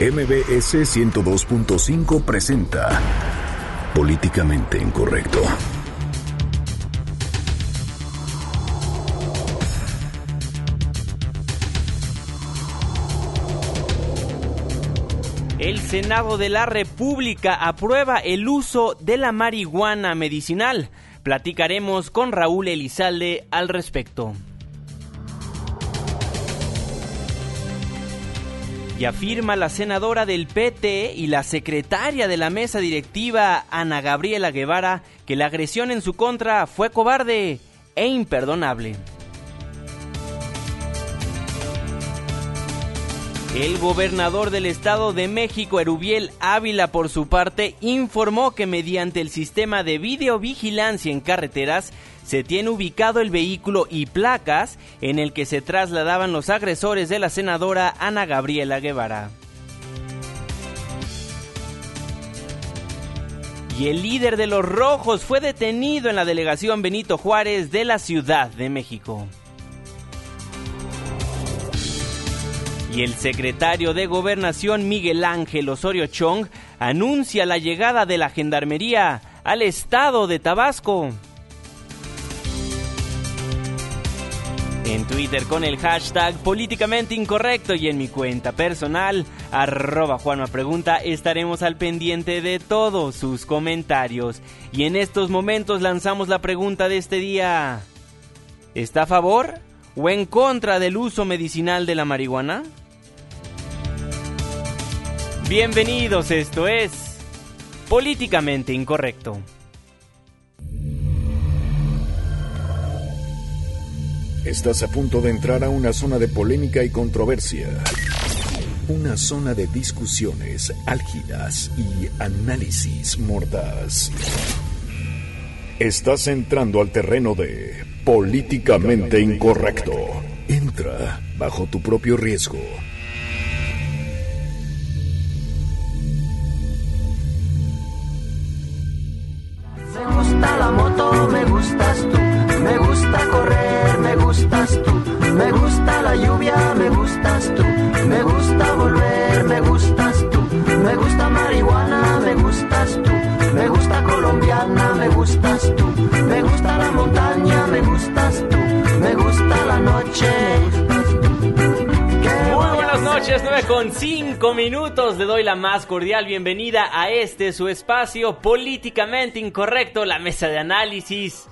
MBS 102.5 presenta Políticamente Incorrecto. El Senado de la República aprueba el uso de la marihuana medicinal. Platicaremos con Raúl Elizalde al respecto. Y afirma la senadora del PT y la secretaria de la mesa directiva, Ana Gabriela Guevara, que la agresión en su contra fue cobarde e imperdonable. El gobernador del Estado de México, Erubiel Ávila, por su parte, informó que mediante el sistema de videovigilancia en carreteras se tiene ubicado el vehículo y placas en el que se trasladaban los agresores de la senadora Ana Gabriela Guevara. Y el líder de los rojos fue detenido en la delegación Benito Juárez de la Ciudad de México. Y el secretario de Gobernación Miguel Ángel Osorio Chong anuncia la llegada de la Gendarmería al estado de Tabasco. En Twitter con el hashtag políticamente incorrecto y en mi cuenta personal, arroba Juanma estaremos al pendiente de todos sus comentarios. Y en estos momentos lanzamos la pregunta de este día. ¿Está a favor o en contra del uso medicinal de la marihuana? Bienvenidos, esto es Políticamente Incorrecto. Estás a punto de entrar a una zona de polémica y controversia. Una zona de discusiones álgidas y análisis mordaz. Estás entrando al terreno de políticamente incorrecto. Entra bajo tu propio riesgo. Con 5 minutos. Le doy la más cordial bienvenida a este su espacio políticamente incorrecto, la mesa de análisis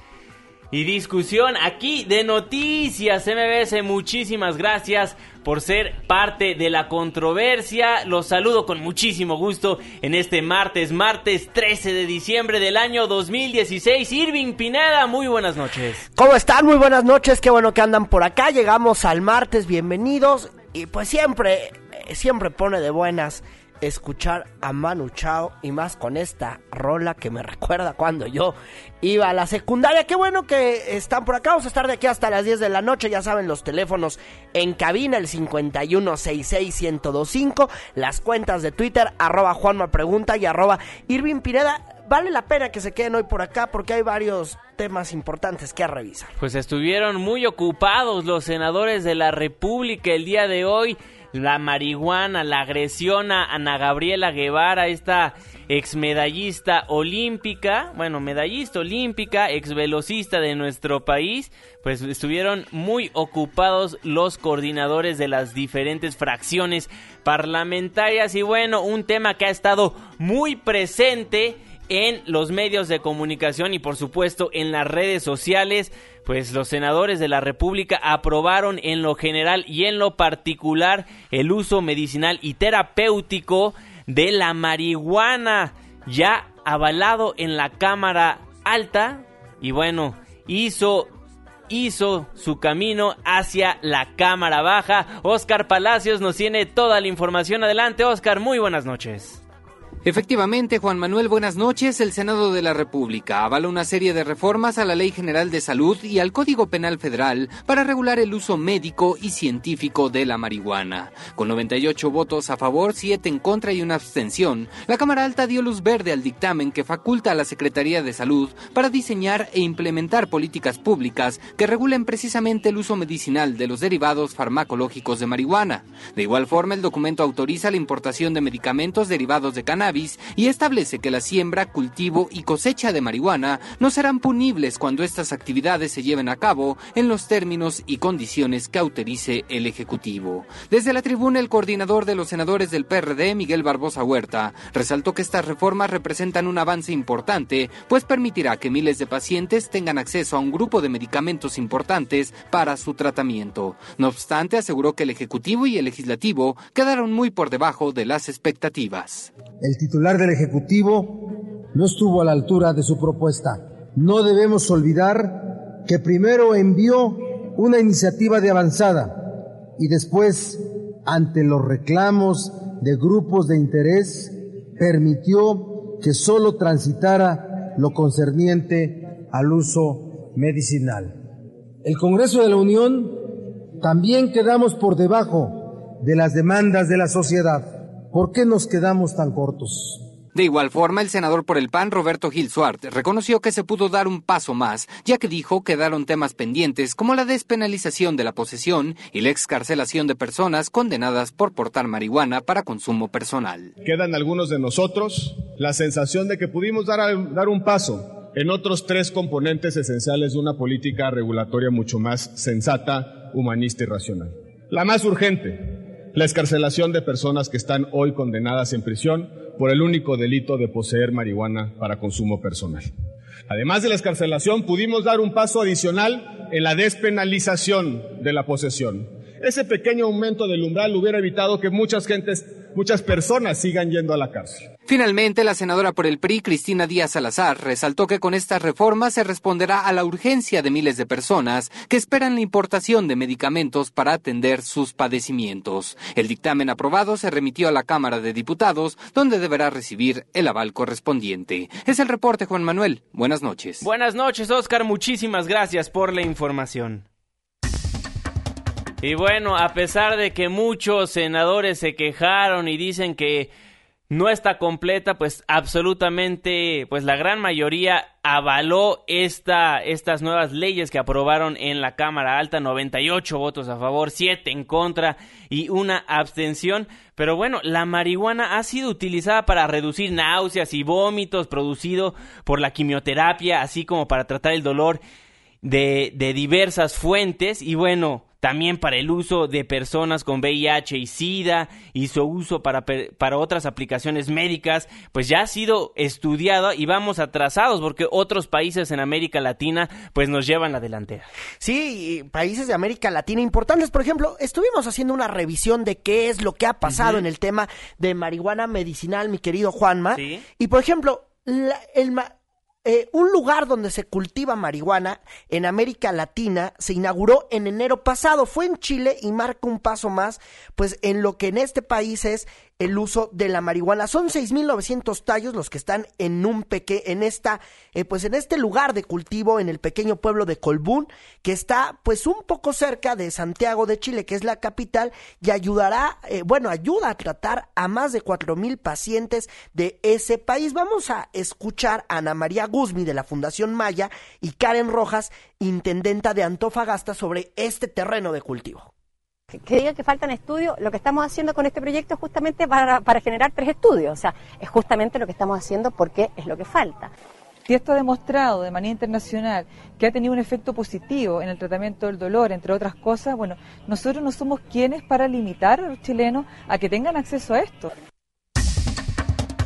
y discusión aquí de Noticias MBS. Muchísimas gracias por ser parte de la controversia. Los saludo con muchísimo gusto en este martes, martes 13 de diciembre del año 2016. Irving Pineda, muy buenas noches. ¿Cómo están? Muy buenas noches, qué bueno que andan por acá. Llegamos al martes, bienvenidos. Y pues siempre, siempre pone de buenas escuchar a Manu Chao y más con esta rola que me recuerda cuando yo iba a la secundaria. Qué bueno que están por acá. Vamos a estar de aquí hasta las 10 de la noche. Ya saben, los teléfonos en cabina, el 51661025. Las cuentas de Twitter, arroba Juanma Pregunta y arroba Irving Pineda. Vale la pena que se queden hoy por acá porque hay varios temas importantes que revisar. Pues estuvieron muy ocupados los senadores de la República el día de hoy. La marihuana, la agresión a Ana Gabriela Guevara, esta ex medallista olímpica, bueno, medallista olímpica, ex velocista de nuestro país, pues estuvieron muy ocupados los coordinadores de las diferentes fracciones parlamentarias. Y bueno, un tema que ha estado muy presente en los medios de comunicación y por supuesto en las redes sociales, pues los senadores de la República aprobaron en lo general y en lo particular el uso medicinal y terapéutico de la marihuana, ya avalado en la Cámara Alta y bueno, hizo hizo su camino hacia la Cámara Baja. Oscar Palacios nos tiene toda la información. Adelante, Oscar, muy buenas noches. Efectivamente, Juan Manuel, buenas noches. El Senado de la República avala una serie de reformas a la Ley General de Salud y al Código Penal Federal para regular el uso médico y científico de la marihuana. Con 98 votos a favor, 7 en contra y una abstención, la Cámara Alta dio luz verde al dictamen que faculta a la Secretaría de Salud para diseñar e implementar políticas públicas que regulen precisamente el uso medicinal de los derivados farmacológicos de marihuana. De igual forma, el documento autoriza la importación de medicamentos derivados de cannabis y establece que la siembra, cultivo y cosecha de marihuana no serán punibles cuando estas actividades se lleven a cabo en los términos y condiciones que autorice el Ejecutivo. Desde la tribuna, el coordinador de los senadores del PRD, Miguel Barbosa Huerta, resaltó que estas reformas representan un avance importante, pues permitirá que miles de pacientes tengan acceso a un grupo de medicamentos importantes para su tratamiento. No obstante, aseguró que el Ejecutivo y el Legislativo quedaron muy por debajo de las expectativas. Titular del Ejecutivo no estuvo a la altura de su propuesta. No debemos olvidar que primero envió una iniciativa de avanzada y después, ante los reclamos de grupos de interés, permitió que solo transitara lo concerniente al uso medicinal. El Congreso de la Unión también quedamos por debajo de las demandas de la sociedad. ¿Por qué nos quedamos tan cortos? De igual forma, el senador por el PAN, Roberto Gil Suart, reconoció que se pudo dar un paso más, ya que dijo quedaron temas pendientes como la despenalización de la posesión y la excarcelación de personas condenadas por portar marihuana para consumo personal. Quedan algunos de nosotros la sensación de que pudimos dar, dar un paso en otros tres componentes esenciales de una política regulatoria mucho más sensata, humanista y racional. La más urgente, la escarcelación de personas que están hoy condenadas en prisión por el único delito de poseer marihuana para consumo personal. Además de la escarcelación, pudimos dar un paso adicional en la despenalización de la posesión. Ese pequeño aumento del umbral hubiera evitado que muchas gentes muchas personas sigan yendo a la cárcel. Finalmente, la senadora por el PRI, Cristina Díaz Salazar, resaltó que con estas reformas se responderá a la urgencia de miles de personas que esperan la importación de medicamentos para atender sus padecimientos. El dictamen aprobado se remitió a la Cámara de Diputados, donde deberá recibir el aval correspondiente. Es el reporte, Juan Manuel. Buenas noches. Buenas noches, Oscar. Muchísimas gracias por la información. Y bueno, a pesar de que muchos senadores se quejaron y dicen que no está completa, pues absolutamente, pues la gran mayoría avaló esta, estas nuevas leyes que aprobaron en la Cámara Alta, 98 votos a favor, 7 en contra y una abstención. Pero bueno, la marihuana ha sido utilizada para reducir náuseas y vómitos producido por la quimioterapia, así como para tratar el dolor de, de diversas fuentes. Y bueno, también para el uso de personas con VIH y SIDA y su uso para, para otras aplicaciones médicas, pues ya ha sido estudiado y vamos atrasados porque otros países en América Latina pues nos llevan la delantera. Sí, países de América Latina importantes, por ejemplo, estuvimos haciendo una revisión de qué es lo que ha pasado en el tema de marihuana medicinal, mi querido Juanma. Y por ejemplo, el, eh, un lugar donde se cultiva marihuana en América Latina se inauguró en enero pasado. Fue en Chile y marca un paso más, pues en lo que en este país es el uso de la marihuana. Son 6.900 tallos los que están en un peque en esta, eh, pues en este lugar de cultivo en el pequeño pueblo de Colbún, que está pues un poco cerca de Santiago de Chile, que es la capital, y ayudará, eh, bueno, ayuda a tratar a más de 4.000 pacientes de ese país. Vamos a escuchar a Ana María Guzmi de la Fundación Maya y Karen Rojas, intendenta de Antofagasta, sobre este terreno de cultivo que diga que faltan estudios, lo que estamos haciendo con este proyecto es justamente para, para generar tres estudios, o sea, es justamente lo que estamos haciendo porque es lo que falta. Si esto ha demostrado de manera internacional que ha tenido un efecto positivo en el tratamiento del dolor, entre otras cosas, bueno, nosotros no somos quienes para limitar a los chilenos a que tengan acceso a esto.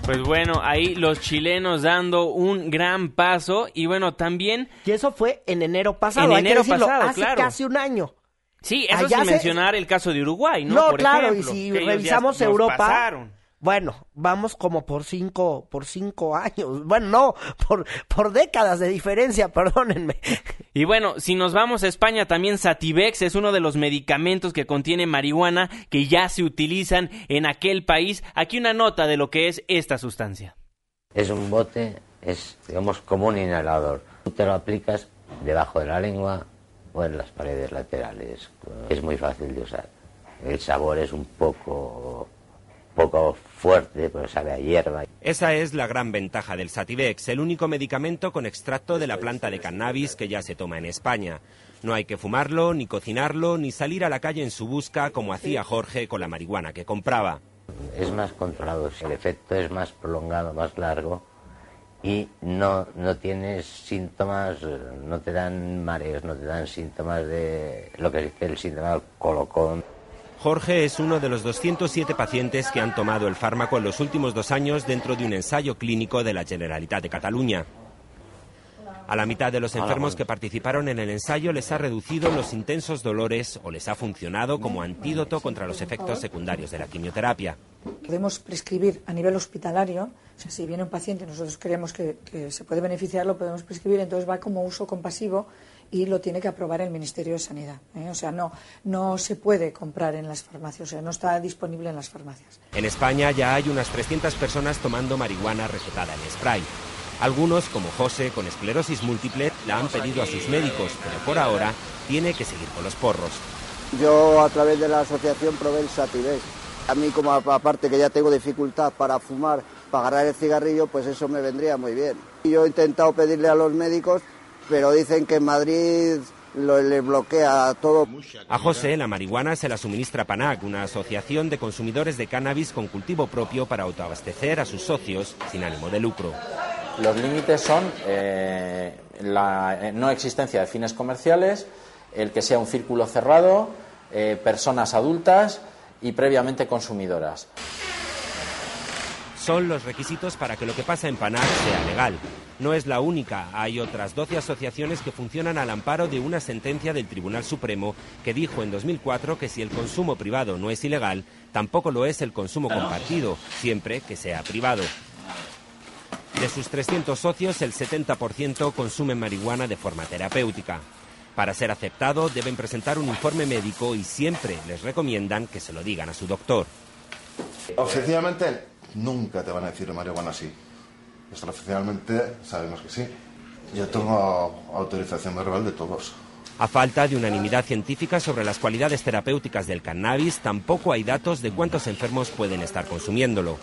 Pues bueno, ahí los chilenos dando un gran paso y bueno, también... Y eso fue en enero pasado, en enero pasado, hace casi un año. Sí, eso sin mencionar el caso de Uruguay, ¿no? No, claro, y si revisamos Europa, bueno, vamos como por cinco, por cinco años. Bueno, no, por, por décadas de diferencia, perdónenme. Y bueno, si nos vamos a España, también Sativex es uno de los medicamentos que contiene marihuana que ya se utilizan en aquel país. Aquí una nota de lo que es esta sustancia. Es un bote, es digamos como un inhalador. Tú te lo aplicas debajo de la lengua o en las paredes laterales. Es muy fácil de usar. El sabor es un poco poco fuerte, pero sabe a hierba. Esa es la gran ventaja del Sativex, el único medicamento con extracto de la planta de cannabis que ya se toma en España. No hay que fumarlo, ni cocinarlo, ni salir a la calle en su busca como hacía Jorge con la marihuana que compraba. Es más controlado, el efecto es más prolongado, más largo y no, no tienes síntomas, no te dan mareos, no te dan síntomas de lo que dice el síntoma del colocón. Jorge es uno de los 207 pacientes que han tomado el fármaco en los últimos dos años dentro de un ensayo clínico de la Generalitat de Cataluña. A la mitad de los enfermos que participaron en el ensayo les ha reducido los intensos dolores o les ha funcionado como antídoto contra los efectos secundarios de la quimioterapia. Podemos prescribir a nivel hospitalario, o sea, si viene un paciente y nosotros creemos que, que se puede beneficiar, lo podemos prescribir, entonces va como uso compasivo y lo tiene que aprobar el Ministerio de Sanidad. ¿eh? O sea, no, no se puede comprar en las farmacias, o sea, no está disponible en las farmacias. En España ya hay unas 300 personas tomando marihuana recetada en spray. Algunos, como José, con esclerosis múltiple, la han pedido a sus médicos, pero por ahora tiene que seguir con los porros. Yo a través de la asociación probé el Sativex. A mí como aparte que ya tengo dificultad para fumar, para agarrar el cigarrillo, pues eso me vendría muy bien. Yo he intentado pedirle a los médicos pero dicen que en Madrid lo, le bloquea todo. A José la marihuana se la suministra PANAC, una asociación de consumidores de cannabis con cultivo propio para autoabastecer a sus socios sin ánimo de lucro. Los límites son eh, la eh, no existencia de fines comerciales, el que sea un círculo cerrado, eh, personas adultas y previamente consumidoras son los requisitos para que lo que pasa en Panac sea legal. No es la única, hay otras 12 asociaciones que funcionan al amparo de una sentencia del Tribunal Supremo que dijo en 2004 que si el consumo privado no es ilegal, tampoco lo es el consumo compartido, siempre que sea privado. De sus 300 socios, el 70% consumen marihuana de forma terapéutica. Para ser aceptado deben presentar un informe médico y siempre les recomiendan que se lo digan a su doctor. Objetivamente, nunca te van a decir marihuana sí. Extraoficialmente sabemos que sí. Yo tengo autorización verbal de todos. A falta de unanimidad científica sobre las cualidades terapéuticas del cannabis, tampoco hay datos de cuántos enfermos pueden estar consumiéndolo.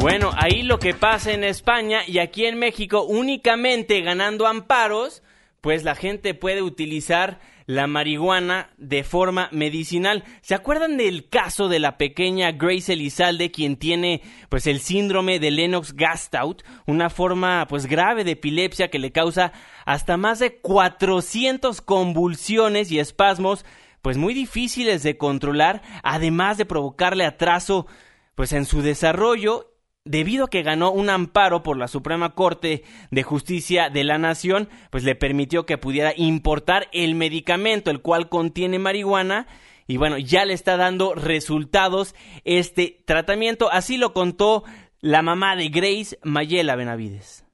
Bueno, ahí lo que pasa en España y aquí en México, únicamente ganando amparos, pues la gente puede utilizar la marihuana de forma medicinal. ¿Se acuerdan del caso de la pequeña Grace Elizalde, quien tiene pues el síndrome de Lennox-Gastaut, una forma pues grave de epilepsia que le causa hasta más de 400 convulsiones y espasmos pues muy difíciles de controlar, además de provocarle atraso pues en su desarrollo debido a que ganó un amparo por la Suprema Corte de Justicia de la Nación, pues le permitió que pudiera importar el medicamento, el cual contiene marihuana, y bueno, ya le está dando resultados este tratamiento. Así lo contó la mamá de Grace, Mayela Benavides.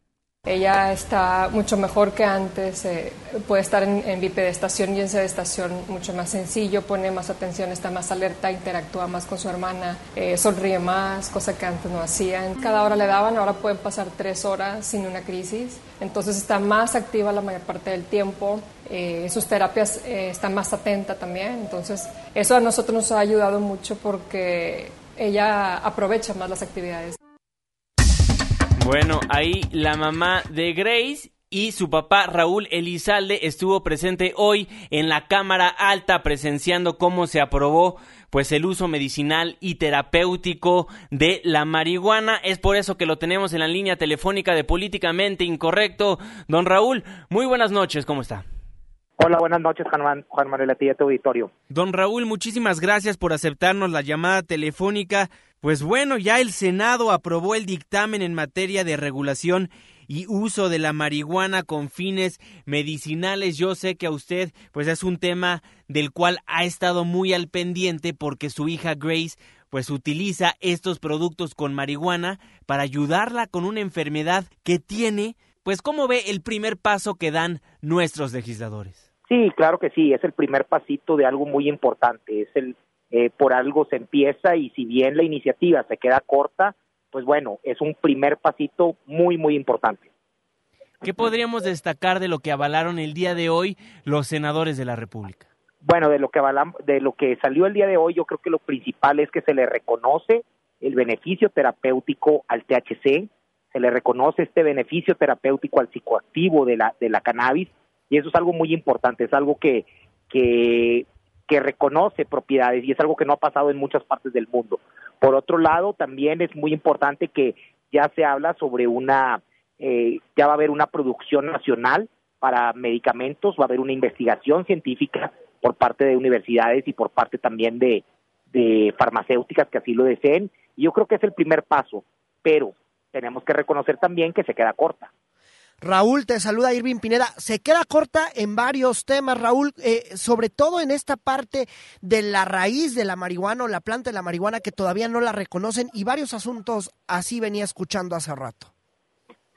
Ella está mucho mejor que antes, eh, puede estar en, en bipedestación y en sedestación mucho más sencillo, pone más atención, está más alerta, interactúa más con su hermana, eh, sonríe más, cosa que antes no hacían. Cada hora le daban, ahora pueden pasar tres horas sin una crisis, entonces está más activa la mayor parte del tiempo, eh, sus terapias eh, está más atenta también, entonces eso a nosotros nos ha ayudado mucho porque ella aprovecha más las actividades. Bueno, ahí la mamá de Grace y su papá Raúl Elizalde estuvo presente hoy en la Cámara Alta presenciando cómo se aprobó pues el uso medicinal y terapéutico de la marihuana. Es por eso que lo tenemos en la línea telefónica de Políticamente Incorrecto. Don Raúl, muy buenas noches, ¿cómo está? Hola, buenas noches, Juan, Juan Manuel, a ti y a tu auditorio. Don Raúl, muchísimas gracias por aceptarnos la llamada telefónica. Pues bueno, ya el Senado aprobó el dictamen en materia de regulación y uso de la marihuana con fines medicinales. Yo sé que a usted pues es un tema del cual ha estado muy al pendiente porque su hija Grace pues utiliza estos productos con marihuana para ayudarla con una enfermedad que tiene. Pues ¿cómo ve el primer paso que dan nuestros legisladores? Sí, claro que sí, es el primer pasito de algo muy importante, es el eh, por algo se empieza y si bien la iniciativa se queda corta, pues bueno, es un primer pasito muy, muy importante. ¿Qué podríamos destacar de lo que avalaron el día de hoy los senadores de la República? Bueno, de lo que avalan, de lo que salió el día de hoy, yo creo que lo principal es que se le reconoce el beneficio terapéutico al THC, se le reconoce este beneficio terapéutico al psicoactivo de la de la cannabis y eso es algo muy importante, es algo que que que reconoce propiedades y es algo que no ha pasado en muchas partes del mundo. Por otro lado, también es muy importante que ya se habla sobre una, eh, ya va a haber una producción nacional para medicamentos, va a haber una investigación científica por parte de universidades y por parte también de, de farmacéuticas que así lo deseen. Y yo creo que es el primer paso, pero tenemos que reconocer también que se queda corta. Raúl, te saluda Irving Pineda. Se queda corta en varios temas, Raúl, eh, sobre todo en esta parte de la raíz de la marihuana o la planta de la marihuana que todavía no la reconocen y varios asuntos así venía escuchando hace rato.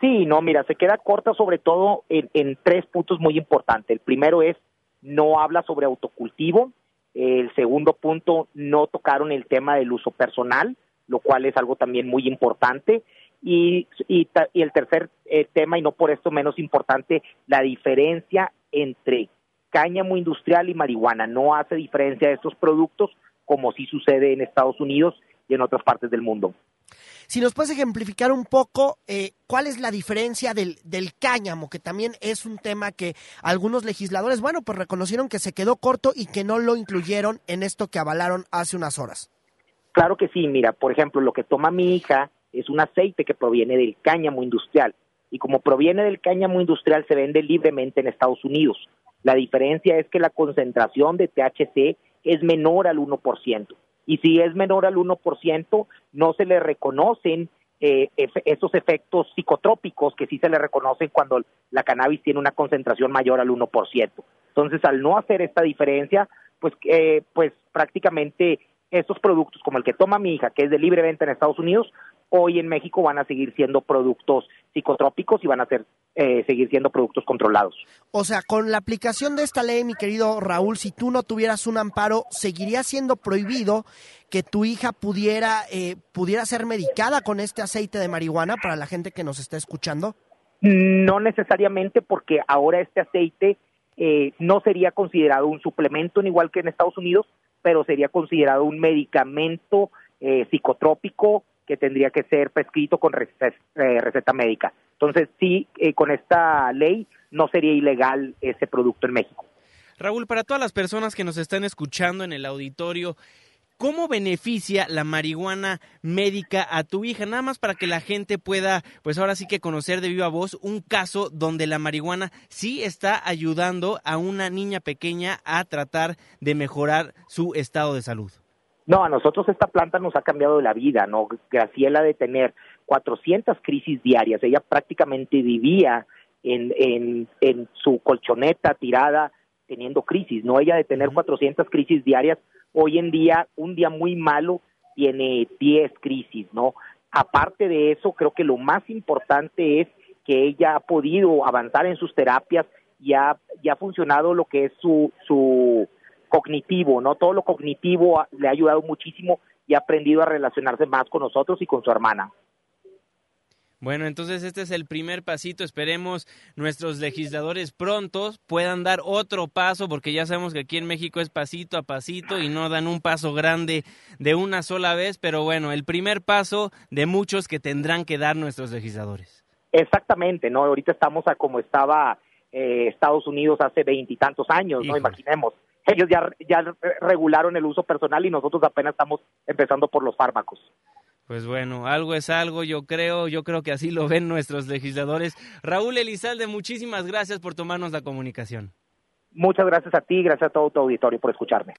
Sí, no, mira, se queda corta sobre todo en, en tres puntos muy importantes. El primero es, no habla sobre autocultivo. El segundo punto, no tocaron el tema del uso personal, lo cual es algo también muy importante. Y, y, y el tercer eh, tema, y no por esto menos importante, la diferencia entre cáñamo industrial y marihuana. No hace diferencia de estos productos como sí sucede en Estados Unidos y en otras partes del mundo. Si nos puedes ejemplificar un poco eh, cuál es la diferencia del, del cáñamo, que también es un tema que algunos legisladores, bueno, pues reconocieron que se quedó corto y que no lo incluyeron en esto que avalaron hace unas horas. Claro que sí, mira, por ejemplo, lo que toma mi hija es un aceite que proviene del cáñamo industrial y como proviene del cáñamo industrial se vende libremente en Estados Unidos. La diferencia es que la concentración de THC es menor al 1%. Y si es menor al 1%, no se le reconocen eh, esos efectos psicotrópicos que sí se le reconocen cuando la cannabis tiene una concentración mayor al 1%. Entonces, al no hacer esta diferencia, pues, eh, pues prácticamente estos productos como el que toma mi hija, que es de libre venta en Estados Unidos, hoy en México van a seguir siendo productos psicotrópicos y van a ser, eh, seguir siendo productos controlados. O sea, con la aplicación de esta ley, mi querido Raúl, si tú no tuvieras un amparo, ¿seguiría siendo prohibido que tu hija pudiera, eh, pudiera ser medicada con este aceite de marihuana para la gente que nos está escuchando? No necesariamente porque ahora este aceite eh, no sería considerado un suplemento, en igual que en Estados Unidos, pero sería considerado un medicamento eh, psicotrópico que tendría que ser prescrito con receta, eh, receta médica. Entonces, sí, eh, con esta ley no sería ilegal ese producto en México. Raúl, para todas las personas que nos están escuchando en el auditorio, ¿Cómo beneficia la marihuana médica a tu hija? Nada más para que la gente pueda, pues ahora sí que conocer de viva voz un caso donde la marihuana sí está ayudando a una niña pequeña a tratar de mejorar su estado de salud. No, a nosotros esta planta nos ha cambiado la vida, ¿no? Graciela de tener 400 crisis diarias, ella prácticamente vivía en, en, en su colchoneta tirada teniendo crisis, ¿no? Ella de tener 400 crisis diarias, hoy en día, un día muy malo, tiene 10 crisis, ¿no? Aparte de eso, creo que lo más importante es que ella ha podido avanzar en sus terapias y ha, y ha funcionado lo que es su, su cognitivo, ¿no? Todo lo cognitivo le ha ayudado muchísimo y ha aprendido a relacionarse más con nosotros y con su hermana. Bueno, entonces este es el primer pasito. Esperemos nuestros legisladores prontos puedan dar otro paso, porque ya sabemos que aquí en México es pasito a pasito y no dan un paso grande de una sola vez, pero bueno, el primer paso de muchos que tendrán que dar nuestros legisladores. Exactamente, ¿no? Ahorita estamos a como estaba eh, Estados Unidos hace veintitantos años, ¿no? Imaginemos. Ellos ya, ya regularon el uso personal y nosotros apenas estamos empezando por los fármacos. Pues bueno, algo es algo, yo creo, yo creo que así lo ven nuestros legisladores. Raúl Elizalde, muchísimas gracias por tomarnos la comunicación. Muchas gracias a ti, gracias a todo tu auditorio por escucharme.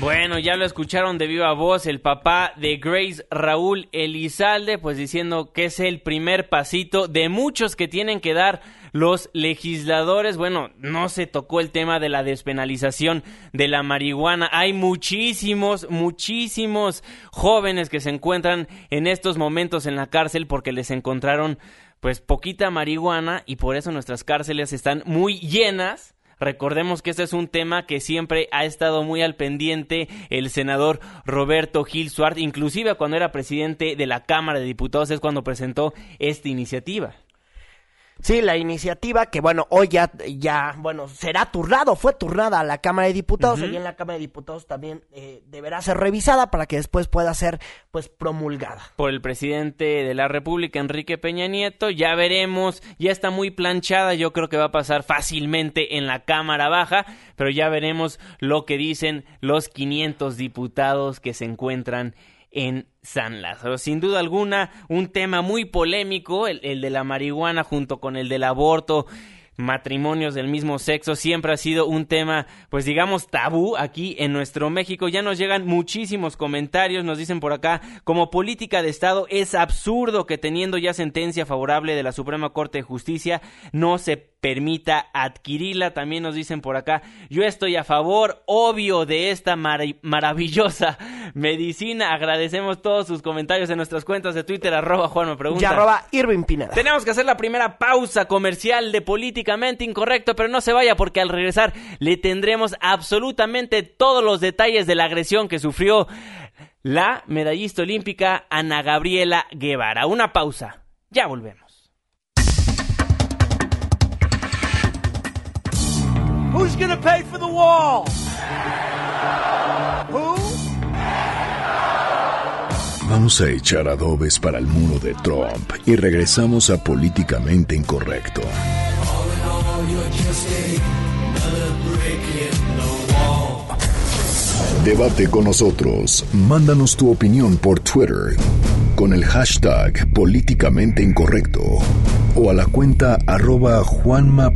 Bueno, ya lo escucharon de viva voz el papá de Grace Raúl Elizalde, pues diciendo que es el primer pasito de muchos que tienen que dar los legisladores. Bueno, no se tocó el tema de la despenalización de la marihuana. Hay muchísimos, muchísimos jóvenes que se encuentran en estos momentos en la cárcel porque les encontraron pues poquita marihuana y por eso nuestras cárceles están muy llenas Recordemos que este es un tema que siempre ha estado muy al pendiente el senador Roberto Gil Suárez, inclusive cuando era presidente de la Cámara de Diputados es cuando presentó esta iniciativa. Sí, la iniciativa que, bueno, hoy ya, ya, bueno, será turnado, fue turnada a la Cámara de Diputados, y en la Cámara de Diputados también eh, deberá ser revisada para que después pueda ser, pues, promulgada. Por el presidente de la República, Enrique Peña Nieto, ya veremos, ya está muy planchada, yo creo que va a pasar fácilmente en la Cámara Baja, pero ya veremos lo que dicen los 500 diputados que se encuentran en San Lázaro. Sin duda alguna, un tema muy polémico, el, el, de la marihuana junto con el del aborto matrimonios del mismo sexo siempre ha sido un tema, pues digamos, tabú aquí en nuestro México. Ya nos llegan muchísimos comentarios, nos dicen por acá, como política de Estado es absurdo que teniendo ya sentencia favorable de la Suprema Corte de Justicia no se permita adquirirla. También nos dicen por acá, yo estoy a favor, obvio, de esta maravillosa medicina. Agradecemos todos sus comentarios en nuestras cuentas de Twitter, arroba Juan me pregunta. Y arroba Irving Pineda. Tenemos que hacer la primera pausa comercial de políticamente incorrecto, pero no se vaya porque al regresar le tendremos absolutamente todos los detalles de la agresión que sufrió la medallista olímpica Ana Gabriela Guevara. Una pausa. Ya volvemos. Who's gonna pay for the wall? Who? Vamos a echar adobes para el muro de Trump y regresamos a Políticamente Incorrecto. Debate con nosotros. Mándanos tu opinión por Twitter con el hashtag Políticamente Incorrecto o a la cuenta arroba Juanma.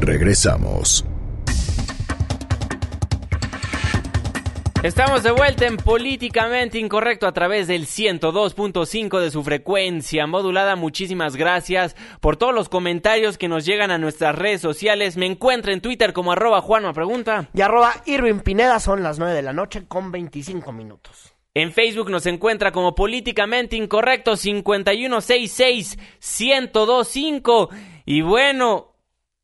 Regresamos. Estamos de vuelta en Políticamente Incorrecto a través del 102.5 de su frecuencia modulada. Muchísimas gracias por todos los comentarios que nos llegan a nuestras redes sociales. Me encuentro en Twitter como arroba Juanma Pregunta. Y arroba Irving Pineda son las 9 de la noche con 25 minutos. En Facebook nos encuentra como Políticamente Incorrecto 5166 1025. Y bueno,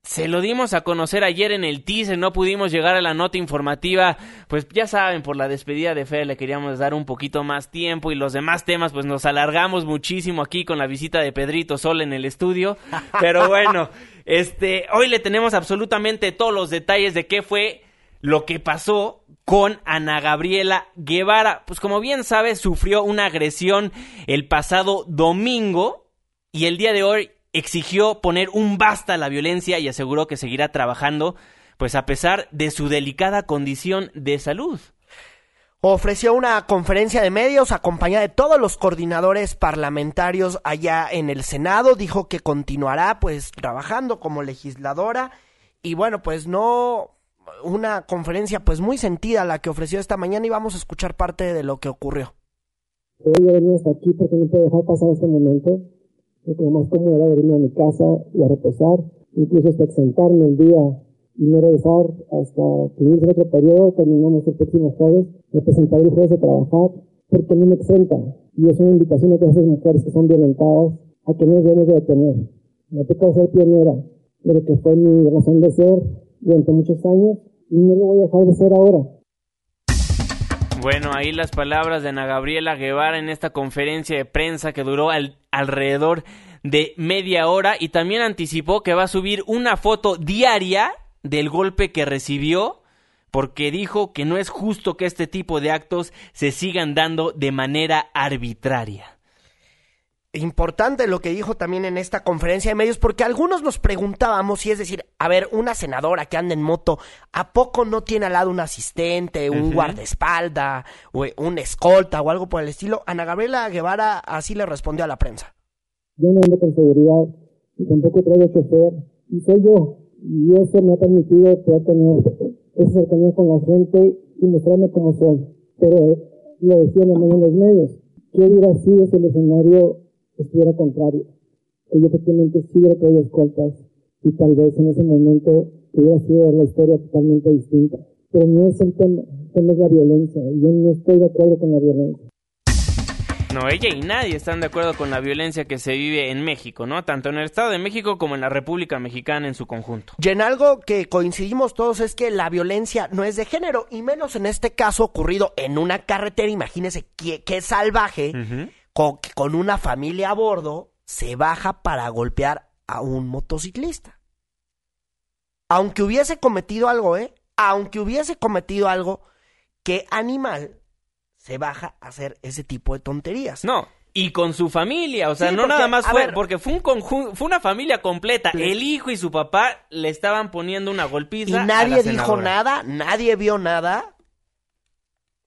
se lo dimos a conocer ayer en el teaser, no pudimos llegar a la nota informativa, pues ya saben, por la despedida de Fer le queríamos dar un poquito más tiempo y los demás temas pues nos alargamos muchísimo aquí con la visita de Pedrito Sol en el estudio, pero bueno, este, hoy le tenemos absolutamente todos los detalles de qué fue lo que pasó con Ana Gabriela Guevara, pues como bien sabe sufrió una agresión el pasado domingo y el día de hoy exigió poner un basta a la violencia y aseguró que seguirá trabajando, pues a pesar de su delicada condición de salud. Ofreció una conferencia de medios acompañada de todos los coordinadores parlamentarios allá en el Senado. Dijo que continuará pues trabajando como legisladora y bueno pues no una conferencia pues muy sentida la que ofreció esta mañana y vamos a escuchar parte de lo que ocurrió. Hasta aquí porque no puedo dejar pasar este momento lo más cómodo era venirme a mi casa y a reposar, incluso hasta exentarme el día y no regresar hasta que inicie otro periodo, terminamos el próximo jueves, me presentaré el jueves a trabajar, porque no me exenta. Y es una invitación a todas esas mujeres que son violentadas a que no debemos de detener. Me toca ser pionera de lo que fue mi razón de ser durante muchos años y no lo voy a dejar de ser ahora. Bueno, ahí las palabras de Ana Gabriela Guevara en esta conferencia de prensa que duró alrededor de media hora y también anticipó que va a subir una foto diaria del golpe que recibió porque dijo que no es justo que este tipo de actos se sigan dando de manera arbitraria importante lo que dijo también en esta conferencia de medios, porque algunos nos preguntábamos si es decir, a ver, una senadora que anda en moto, ¿a poco no tiene al lado un asistente, un guardaespalda, o un escolta o algo por el estilo? Ana Gabriela Guevara así le respondió a la prensa. Yo no ando con seguridad y tampoco traigo chofer, y soy yo, y eso me ha permitido poder tener esa cercanía con la gente y mostrarme cómo soy. Pero eh, lo decían en los medios, ¿qué hubiera sido si el escenario estuviera contrario? Que yo efectivamente sí hubiera traído escoltas y tal vez en ese momento hubiera sido la historia totalmente distinta. Pero no es el tema, el tema es la violencia. Yo no estoy de acuerdo con la violencia. No, ella y nadie están de acuerdo con la violencia que se vive en México, ¿no? Tanto en el Estado de México como en la República Mexicana en su conjunto. Y en algo que coincidimos todos es que la violencia no es de género, y menos en este caso ocurrido en una carretera. Imagínense qué, qué salvaje, con, con una familia a bordo, se baja para golpear a un motociclista. Aunque hubiese cometido algo, ¿eh? Aunque hubiese cometido algo, ¿qué animal se baja a hacer ese tipo de tonterías. No, y con su familia, o sea, no nada más fue, porque fue un fue una familia completa. El hijo y su papá le estaban poniendo una golpiza. Y nadie dijo nada, nadie vio nada.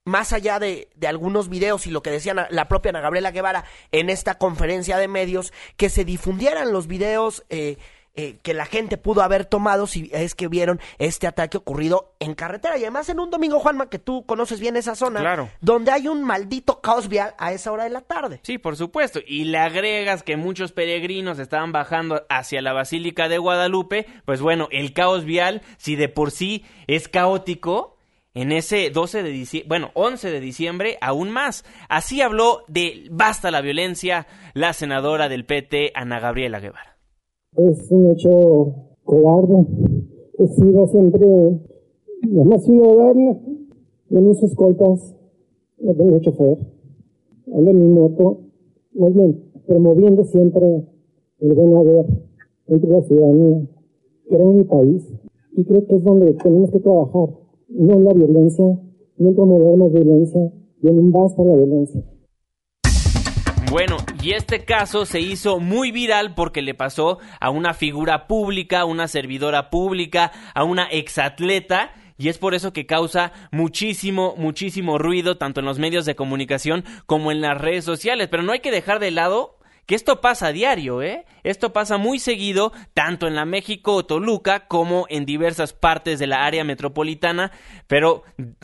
Más allá de, de, algunos videos y lo que decía la propia Ana Gabriela Guevara en esta conferencia de medios, que se difundieran los videos eh, eh, que la gente pudo haber tomado si es que vieron este ataque ocurrido en carretera. Y además en un domingo, Juanma, que tú conoces bien esa zona, claro. donde hay un maldito caos vial a esa hora de la tarde. Sí, por supuesto. Y le agregas que muchos peregrinos estaban bajando hacia la Basílica de Guadalupe. Pues bueno, el caos vial, si de por sí es caótico, en ese 12 de diciembre, bueno, 11 de diciembre, aún más. Así habló de basta la violencia la senadora del PT, Ana Gabriela Guevara es un hecho cobarde. He sido siempre la más ciudadana, de mis escoltas, no tengo chofer, en mi moto, muy bien, promoviendo siempre el buen haber entre la ciudadanía. Creo en mi país y creo que es donde tenemos que trabajar, no en la violencia, no en promover más violencia y en un basta la violencia. Bueno, y este caso se hizo muy viral porque le pasó a una figura pública, a una servidora pública, a una exatleta. Y es por eso que causa muchísimo, muchísimo ruido, tanto en los medios de comunicación como en las redes sociales. Pero no hay que dejar de lado que esto pasa a diario, ¿eh? Esto pasa muy seguido, tanto en la México Toluca como en diversas partes de la área metropolitana, pero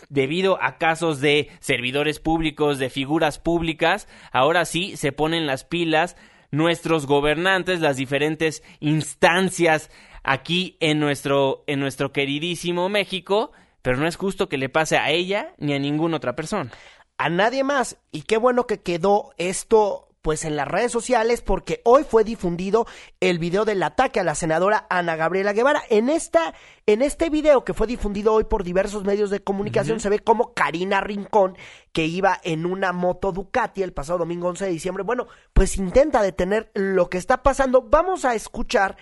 debido a casos de servidores públicos, de figuras públicas, ahora sí se ponen las pilas nuestros gobernantes, las diferentes instancias aquí en nuestro, en nuestro queridísimo México, pero no es justo que le pase a ella ni a ninguna otra persona. A nadie más. Y qué bueno que quedó esto pues en las redes sociales porque hoy fue difundido el video del ataque a la senadora Ana Gabriela Guevara. En esta en este video que fue difundido hoy por diversos medios de comunicación se ve como Karina Rincón que iba en una moto Ducati el pasado domingo 11 de diciembre, bueno, pues intenta detener lo que está pasando. Vamos a escuchar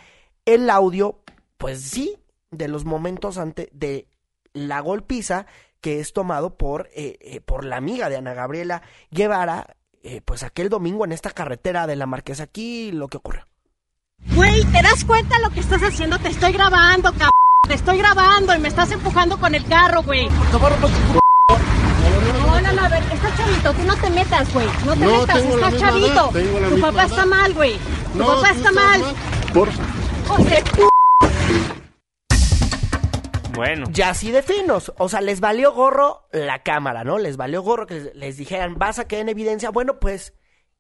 el audio, pues sí, de los momentos antes de la golpiza que es tomado por, eh, eh, por la amiga de Ana Gabriela Guevara, eh, pues aquel domingo en esta carretera de la Marquesa aquí lo que ocurrió. Güey, ¿te das cuenta lo que estás haciendo? Te estoy grabando, cabrón. Te estoy grabando y me estás empujando con el carro, güey. No, no, no, a ver, está chavito, tú no te metas, güey. No te metas, está chavito. Tu papá está mal, güey. Tu papá está mal. Por... José, Ya así de finos. O sea, les valió gorro la cámara, ¿no? Les valió gorro que les dijeran, vas a quedar en evidencia. Bueno, pues,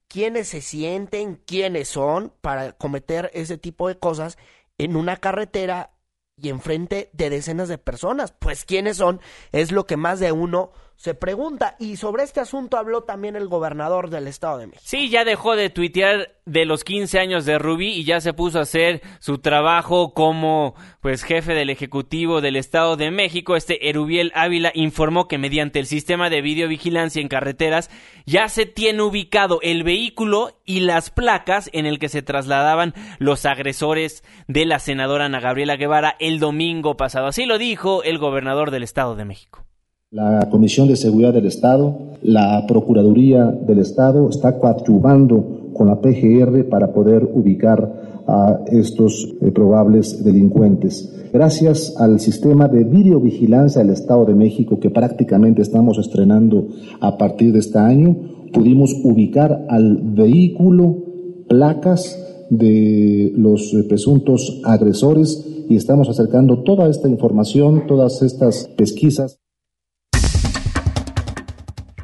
¿quiénes se sienten? ¿Quiénes son para cometer ese tipo de cosas en una carretera y enfrente de decenas de personas? Pues, ¿quiénes son? Es lo que más de uno se pregunta. Y sobre este asunto habló también el gobernador del Estado de México. Sí, ya dejó de tuitear de los 15 años de Rubí y ya se puso a hacer su trabajo como pues jefe del Ejecutivo del Estado de México. Este Erubiel Ávila informó que mediante el sistema de videovigilancia en carreteras ya se tiene ubicado el vehículo y las placas en el que se trasladaban los agresores de la senadora Ana Gabriela Guevara el domingo pasado. Así lo dijo el gobernador del Estado de México. La Comisión de Seguridad del Estado, la Procuraduría del Estado está coadyuvando con la PGR para poder ubicar a estos eh, probables delincuentes. Gracias al sistema de videovigilancia del Estado de México que prácticamente estamos estrenando a partir de este año, pudimos ubicar al vehículo, placas de los eh, presuntos agresores y estamos acercando toda esta información, todas estas pesquisas.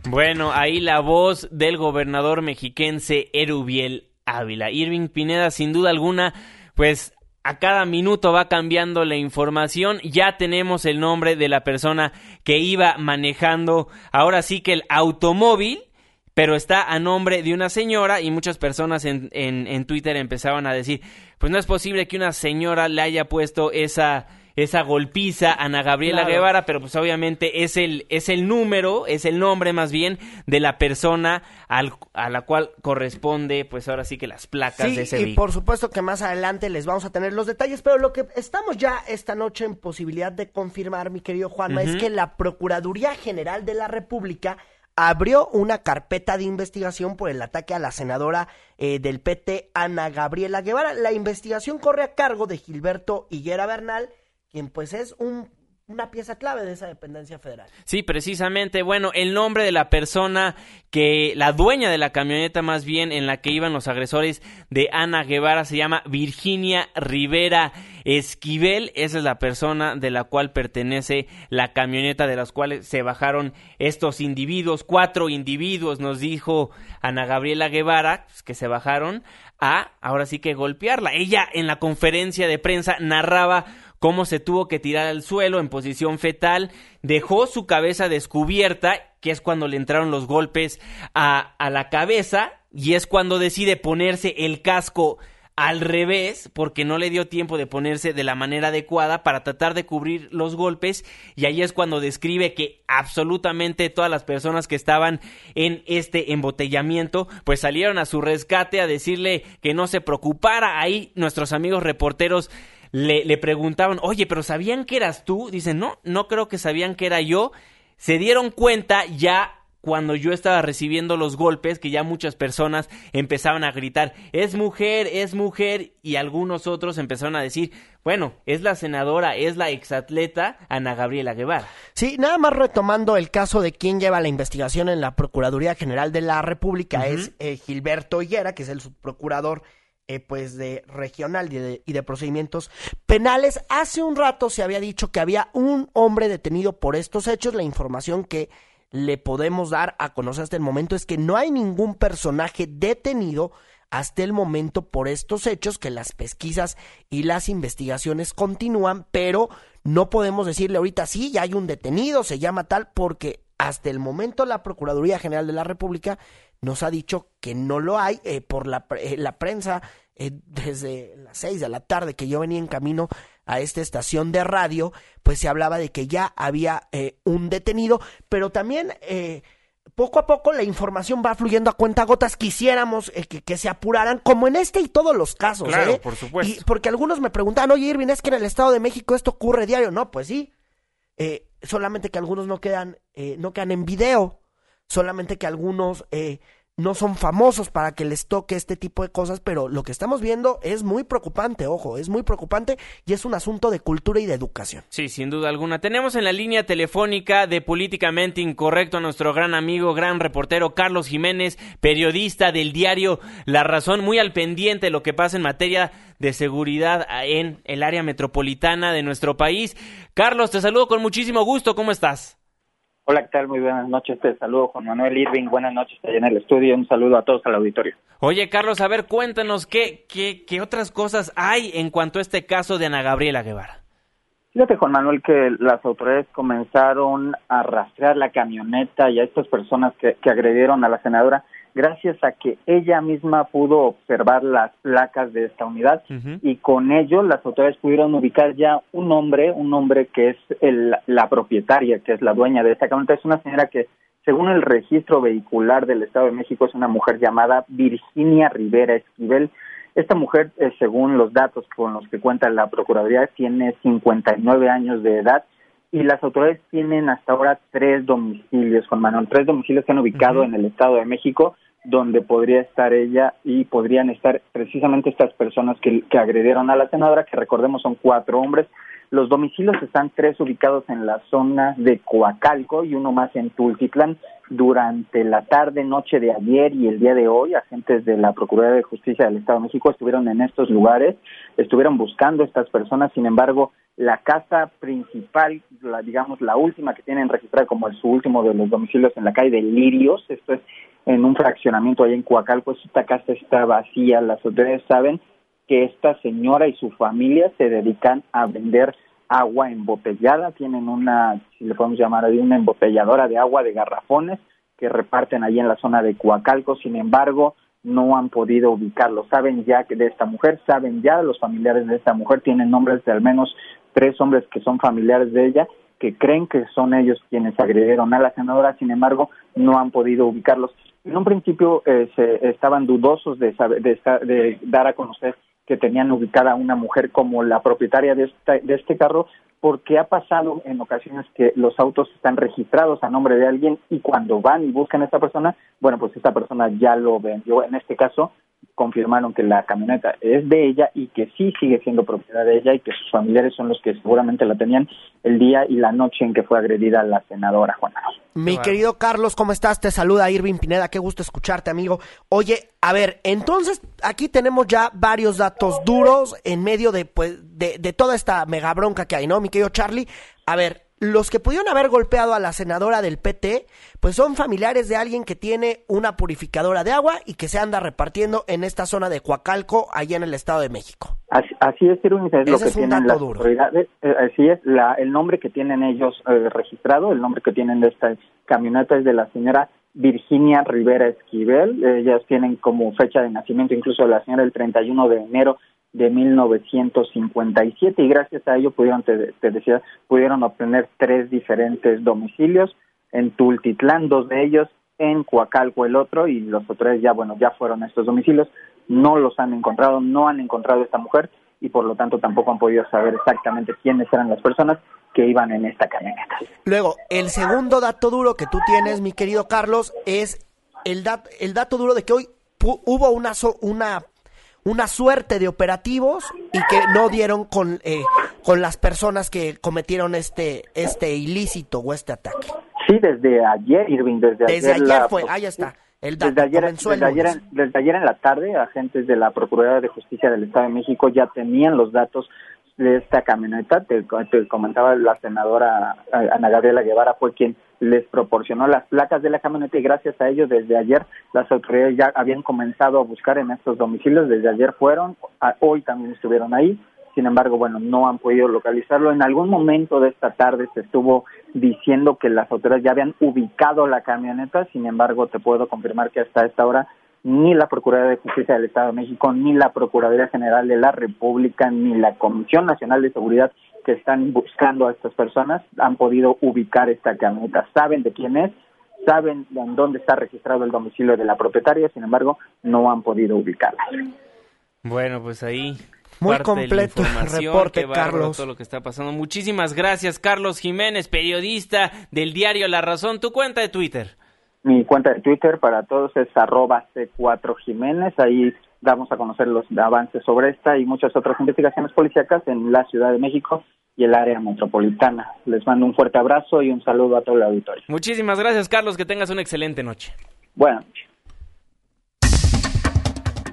Bueno, ahí la voz del gobernador mexiquense Erubiel Ávila. Irving Pineda, sin duda alguna, pues a cada minuto va cambiando la información. Ya tenemos el nombre de la persona que iba manejando ahora sí que el automóvil pero está a nombre de una señora y muchas personas en, en, en, Twitter empezaban a decir, pues no es posible que una señora le haya puesto esa esa golpiza a Ana Gabriela Guevara, pero pues obviamente es el, es el número, es el nombre más bien de la persona al, a la cual corresponde, pues ahora sí que las placas de ese y por supuesto que más adelante les vamos a tener los detalles, pero lo que estamos ya esta noche en posibilidad de confirmar, mi querido Juanma, es que la Procuraduría General de la República abrió una carpeta de investigación por el ataque a la senadora eh, del PT, Ana Gabriela Guevara. La investigación corre a cargo de Gilberto Higuera Bernal, quien pues es un, una pieza clave de esa dependencia federal. Sí, precisamente. Bueno, el nombre de la persona que, la dueña de la camioneta más bien en la que iban los agresores de Ana Guevara se llama Virginia Rivera Esquivel. Esa es la persona de la cual pertenece la camioneta de las cuales se bajaron estos individuos. Cuatro individuos, nos dijo Ana Gabriela Guevara, pues, que se bajaron a, ahora sí que golpearla. Ella en la conferencia de prensa narraba cómo se tuvo que tirar al suelo en posición fetal, dejó su cabeza descubierta, que es cuando le entraron los golpes a, a la cabeza, y es cuando decide ponerse el casco al revés, porque no le dio tiempo de ponerse de la manera adecuada para tratar de cubrir los golpes, y ahí es cuando describe que absolutamente todas las personas que estaban en este embotellamiento, pues salieron a su rescate a decirle que no se preocupara. Ahí nuestros amigos reporteros le, le preguntaban, oye, pero ¿sabían que eras tú? Dicen, no, no creo que sabían que era yo. Se dieron cuenta ya cuando yo estaba recibiendo los golpes que ya muchas personas empezaban a gritar, es mujer, es mujer, y algunos otros empezaron a decir, bueno, es la senadora, es la exatleta Ana Gabriela Guevara. Sí, nada más retomando el caso de quien lleva la investigación en la Procuraduría General de la República, es eh, Gilberto Higuera, que es el subprocurador eh, pues de regional y de, y de, procedimientos penales. Hace un rato se había dicho que había un hombre detenido por estos hechos. La información que le podemos dar a conocer hasta el momento es que no hay ningún personaje detenido hasta el momento por estos hechos, que las pesquisas y las investigaciones continúan, pero no podemos decirle ahorita sí, ya hay un detenido, se llama tal, porque hasta el momento la Procuraduría General de la República nos ha dicho que no lo hay eh, por la, eh, la prensa eh, desde las seis de la tarde que yo venía en camino a esta estación de radio, pues se hablaba de que ya había un detenido, pero también poco a poco la información va fluyendo a cuenta gotas. Quisiéramos que, que, se apuraran, como en este y todos los casos. Claro, por supuesto. Y porque algunos me preguntan, oye Irving, es que en el Estado de México esto ocurre diario. No, pues sí. solamente que algunos no quedan, no quedan en video solamente que algunos eh, no son famosos para que les toque este tipo de cosas, pero lo que estamos viendo es muy preocupante, ojo, es muy preocupante y es un asunto de cultura y de educación. Sí, sin duda alguna. Tenemos en la línea telefónica de Políticamente Incorrecto a nuestro gran amigo, gran reportero Carlos Jiménez, periodista del diario La Razón, muy al pendiente de lo que pasa en materia de seguridad en el área metropolitana de nuestro país. Carlos, te saludo con muchísimo gusto, ¿cómo estás? Hola, ¿qué tal? Muy buenas noches. Te saludo Juan Manuel Irving. Buenas noches allá en el estudio. Un saludo a todos al auditorio. Oye, Carlos, a ver, cuéntanos qué, qué, qué otras cosas hay en cuanto a este caso de Ana Gabriela Guevara. Fíjate, Juan Manuel, que las autoridades comenzaron a rastrear la camioneta y a estas personas que, que agredieron a la senadora gracias a que ella misma pudo observar las placas de esta unidad y con ello las autoridades pudieron ubicar ya un hombre, un hombre que es el, la propietaria, que es la dueña de esta camioneta, es una señora que según el registro vehicular del Estado de México es una mujer llamada Virginia Rivera Esquivel. Esta mujer, eh, según los datos con los que cuenta la Procuraduría, tiene 59 años de edad y las autoridades tienen hasta ahora tres domicilios, Juan Manuel, tres domicilios que han ubicado en el Estado de México donde podría estar ella y podrían estar precisamente estas personas que, agredieron a la senadora, que recordemos son cuatro hombres. Los domicilios están tres ubicados en la zona de Coacalco y uno más en Tultitlán. durante la tarde, noche de ayer y el día de hoy, agentes de la Procuraduría de Justicia del Estado de México estuvieron en estos lugares, estuvieron buscando a estas personas, sin embargo, la casa principal, la, digamos la última que tienen registrada como su último de los domicilios en la calle de Lirios, esto es en un fraccionamiento allá en Coacalco, esta casa está vacía, las autoridades saben que esta señora y su familia se dedican a vender agua embotellada, tienen una, si le podemos llamar así, una embotelladora de agua de garrafones que reparten allí en la zona de Coacalco, sin embargo, no han podido ubicarlo. Saben ya que de esta mujer, saben ya los familiares de esta mujer, tienen nombres de al menos tres hombres que son familiares de ella, que creen que son ellos quienes agredieron a la senadora, sin embargo, no han podido ubicarlos. En un principio eh, se estaban dudosos de, de, de dar a conocer que tenían ubicada a una mujer como la propietaria de, de este carro, porque ha pasado en ocasiones que los autos están registrados a nombre de alguien y cuando van y buscan a esta persona, bueno, pues esta persona ya lo vendió. En este caso, confirmaron que la camioneta es de ella y que sí sigue siendo propiedad de ella y que sus familiares son los que seguramente la tenían el día y la noche en que fue agredida la senadora Juana. Mi querido Carlos, ¿cómo estás? Te saluda Irving Pineda, qué gusto escucharte, amigo. Oye, a ver, entonces aquí tenemos ya varios datos duros en medio de, pues, de, de toda esta mega bronca que hay, ¿no, mi querido Charlie? A ver, los que pudieron haber golpeado a la senadora del PT, pues son familiares de alguien que tiene una purificadora de agua y que se anda repartiendo en esta zona de Coacalco, allá en el Estado de México. Así, es, es lo que tienen las autoridades, eh, así es, la, el nombre que tienen ellos eh, registrado, el nombre que tienen de esta camioneta es de la señora Virginia Rivera Esquivel, ellas tienen como fecha de nacimiento incluso la señora el 31 de enero de 1957 y gracias a ello pudieron, te, decía, pudieron obtener tres diferentes domicilios en Tultitlán, dos de ellos, en Coacalco el otro y los otros ya, bueno, ya fueron estos domicilios, no los han encontrado, no han encontrado a esta mujer y por lo tanto tampoco han podido saber exactamente quiénes eran las personas que iban en esta camioneta. Luego, el segundo dato duro que tú tienes, mi querido Carlos, es el, el dato duro de que hoy hubo una, una una suerte de operativos y que no dieron con, eh, con las personas que cometieron este, este ilícito o este ataque. Sí, desde ayer, Irving, desde, desde ayer. fue, ahí está. El desde, ayer, desde, ayer, desde ayer en la tarde, agentes de la Procuraduría de Justicia del Estado de México ya tenían los datos de esta camioneta. Te, comentaba la senadora eh, Ana Gabriela Guevara, fue quien les proporcionó las placas de la camioneta y gracias a ello desde ayer las autoridades ya habían comenzado a buscar en estos domicilios. Desde ayer fueron, hoy también estuvieron ahí. Sin embargo, bueno, no han podido localizarlo. En algún momento de esta tarde se estuvo diciendo que las autoridades ya habían ubicado la camioneta. Sin embargo, te puedo confirmar que hasta esta hora ni la Procuraduría de Justicia del Estado de México, ni la Procuraduría General de la República, ni la Comisión Nacional de Seguridad que están buscando a estas personas han podido ubicar esta camioneta. Saben de quién es, saben en dónde está registrado el domicilio de la propietaria, sin embargo, no han podido ubicarla. Bueno, pues ahí muy completo el reporte, Carlos. Todo lo que está pasando. Muchísimas gracias, Carlos Jiménez, periodista del diario La Razón. Tu cuenta de Twitter. Mi cuenta de Twitter para todos es arroba C4 Jiménez. Ahí damos a conocer los avances sobre esta y muchas otras investigaciones policíacas en la Ciudad de México y el área metropolitana. Les mando un fuerte abrazo y un saludo a todo el auditorio. Muchísimas gracias, Carlos. Que tengas una excelente noche. Buenas noches.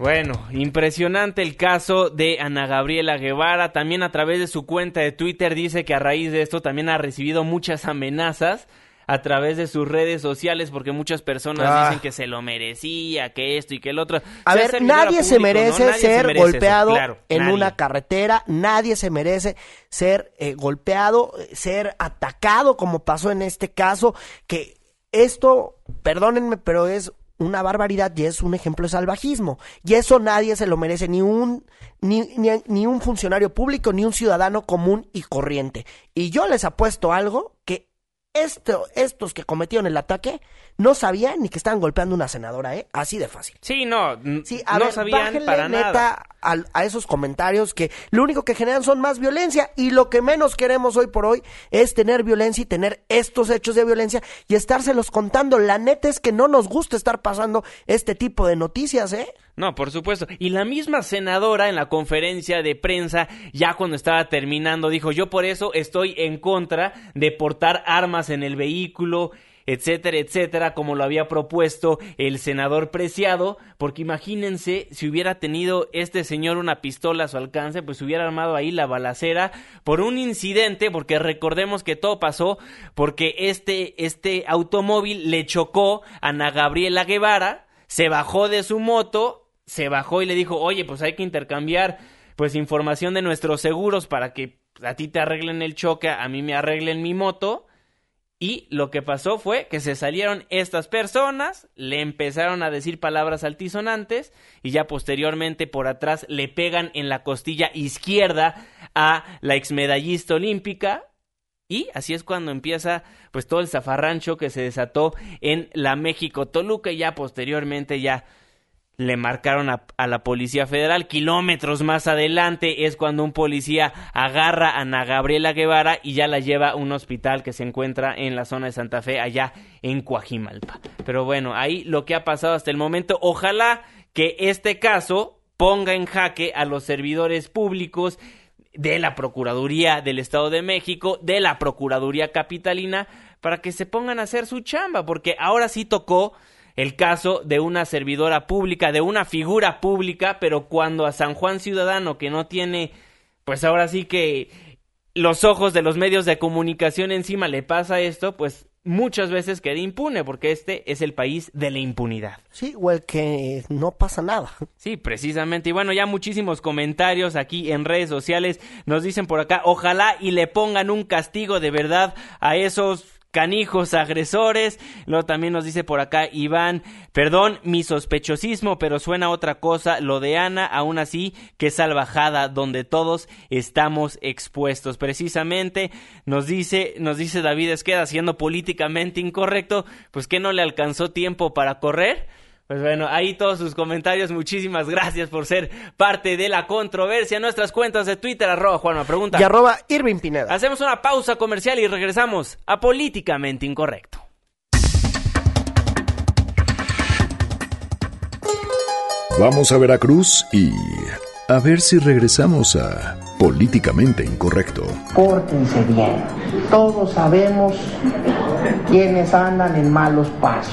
Bueno, impresionante el caso de Ana Gabriela Guevara. También a través de su cuenta de Twitter dice que a raíz de esto también ha recibido muchas amenazas a través de sus redes sociales porque muchas personas ah. dicen que se lo merecía, que esto y que el otro. A ver, nadie se merece ser golpeado en una carretera, nadie se merece ser eh, golpeado, ser atacado como pasó en este caso, que esto, perdónenme, pero es una barbaridad y es un ejemplo de salvajismo. Y eso nadie se lo merece, ni un, ni, ni, ni, un funcionario público, ni un ciudadano común y corriente. Y yo les apuesto algo que esto, estos que cometieron el ataque no sabían ni que estaban golpeando a una senadora, ¿eh? Así de fácil. Sí, no, sí, no sabían para nada. A, a, esos comentarios que lo único que generan son más violencia y lo que menos queremos hoy por hoy es tener violencia y tener estos hechos de violencia y estárselos contando. La neta es que no nos gusta estar pasando este tipo de noticias, ¿eh? No, por supuesto. Y la misma senadora en la conferencia de prensa, ya cuando estaba terminando, dijo, yo por eso estoy en contra de portar armas en el vehículo etcétera, etcétera, como lo había propuesto el senador Preciado, porque imagínense si hubiera tenido este señor una pistola a su alcance, pues hubiera armado ahí la balacera por un incidente, porque recordemos que todo pasó porque este, este automóvil le chocó a Ana Gabriela Guevara, se bajó de su moto, se bajó y le dijo, oye, pues hay que intercambiar pues información de nuestros seguros para que a ti te arreglen el choque, a mí me arreglen mi moto. Y lo que pasó fue que se salieron estas personas, le empezaron a decir palabras altisonantes y ya posteriormente por atrás le pegan en la costilla izquierda a la exmedallista olímpica. Y así es cuando empieza pues todo el zafarrancho que se desató en la México Toluca y ya posteriormente ya le marcaron a, la Policía Federal. Kilómetros más adelante es cuando un policía agarra a Ana Gabriela Guevara y ya la lleva a un hospital que se encuentra en la zona de Santa Fe, allá en Coajimalpa. Pero bueno, ahí lo que ha pasado hasta el momento. Ojalá que este caso ponga en jaque a los servidores públicos de la Procuraduría del Estado de México, de la Procuraduría Capitalina, para que se pongan a hacer su chamba, porque ahora sí tocó el caso de una servidora pública, de una figura pública, pero cuando a San Juan Ciudadano, que no tiene, pues ahora sí que los ojos de los medios de comunicación encima le pasa esto, pues muchas veces queda impune, porque este es el país de la impunidad. Sí, o el que no pasa nada. Sí, precisamente. Y bueno, ya muchísimos comentarios aquí en redes sociales nos dicen por acá, ojalá y le pongan un castigo de verdad a esos canijos agresores. Luego también nos dice por acá Iván, perdón mi sospechosismo, pero suena otra cosa lo de Ana, aún así que salvajada donde todos estamos expuestos. Precisamente nos dice, nos dice David Esqueda, siendo políticamente incorrecto, pues que no le alcanzó tiempo para correr. Pues bueno, ahí todos sus comentarios. Muchísimas gracias por ser parte de la controversia. Nuestras cuentas de Twitter, arroba Juanma Pregunta. Y arroba Irving Pineda. Hacemos una pausa comercial y regresamos a Políticamente Incorrecto. Vamos a Veracruz y a ver si regresamos a Políticamente Incorrecto. Pórtense bien. Todos sabemos quiénes andan en malos pasos.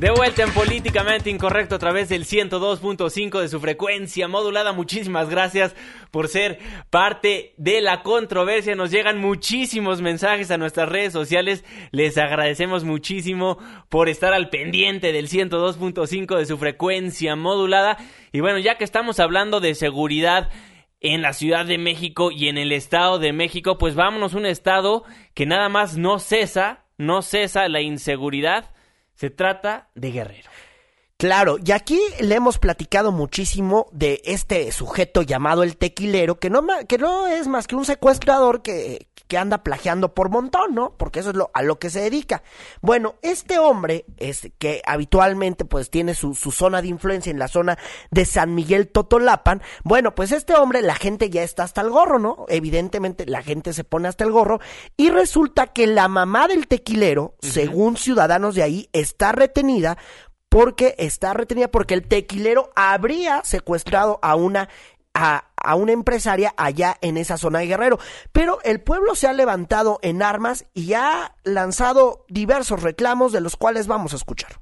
De vuelta en Políticamente Incorrecto a través del 102.5 de su frecuencia modulada. Muchísimas gracias por ser parte de la controversia. Nos llegan muchísimos mensajes a nuestras redes sociales. Les agradecemos muchísimo por estar al pendiente del 102.5 de su frecuencia modulada. Y bueno, ya que estamos hablando de seguridad en la Ciudad de México y en el Estado de México, pues vámonos a un estado que nada más no cesa, no cesa la inseguridad se trata de Guerrero. Claro, y aquí le hemos platicado muchísimo de este sujeto llamado el tequilero, que no, que no es más que un secuestrador que, que anda plagiando por montón, ¿no? Porque eso es lo, a lo que se dedica. Bueno, este hombre, es, que habitualmente pues tiene su, su zona de influencia en la zona de San Miguel Totolapan, bueno, pues este hombre, la gente ya está hasta el gorro, ¿no? Evidentemente la gente se pone hasta el gorro y resulta que la mamá del tequilero, según ciudadanos de ahí, está retenida porque está retenida porque el tequilero habría secuestrado a una a, a, una empresaria allá en esa zona de Guerrero. Pero el pueblo se ha levantado en armas y ha lanzado diversos reclamos de los cuales vamos a escuchar.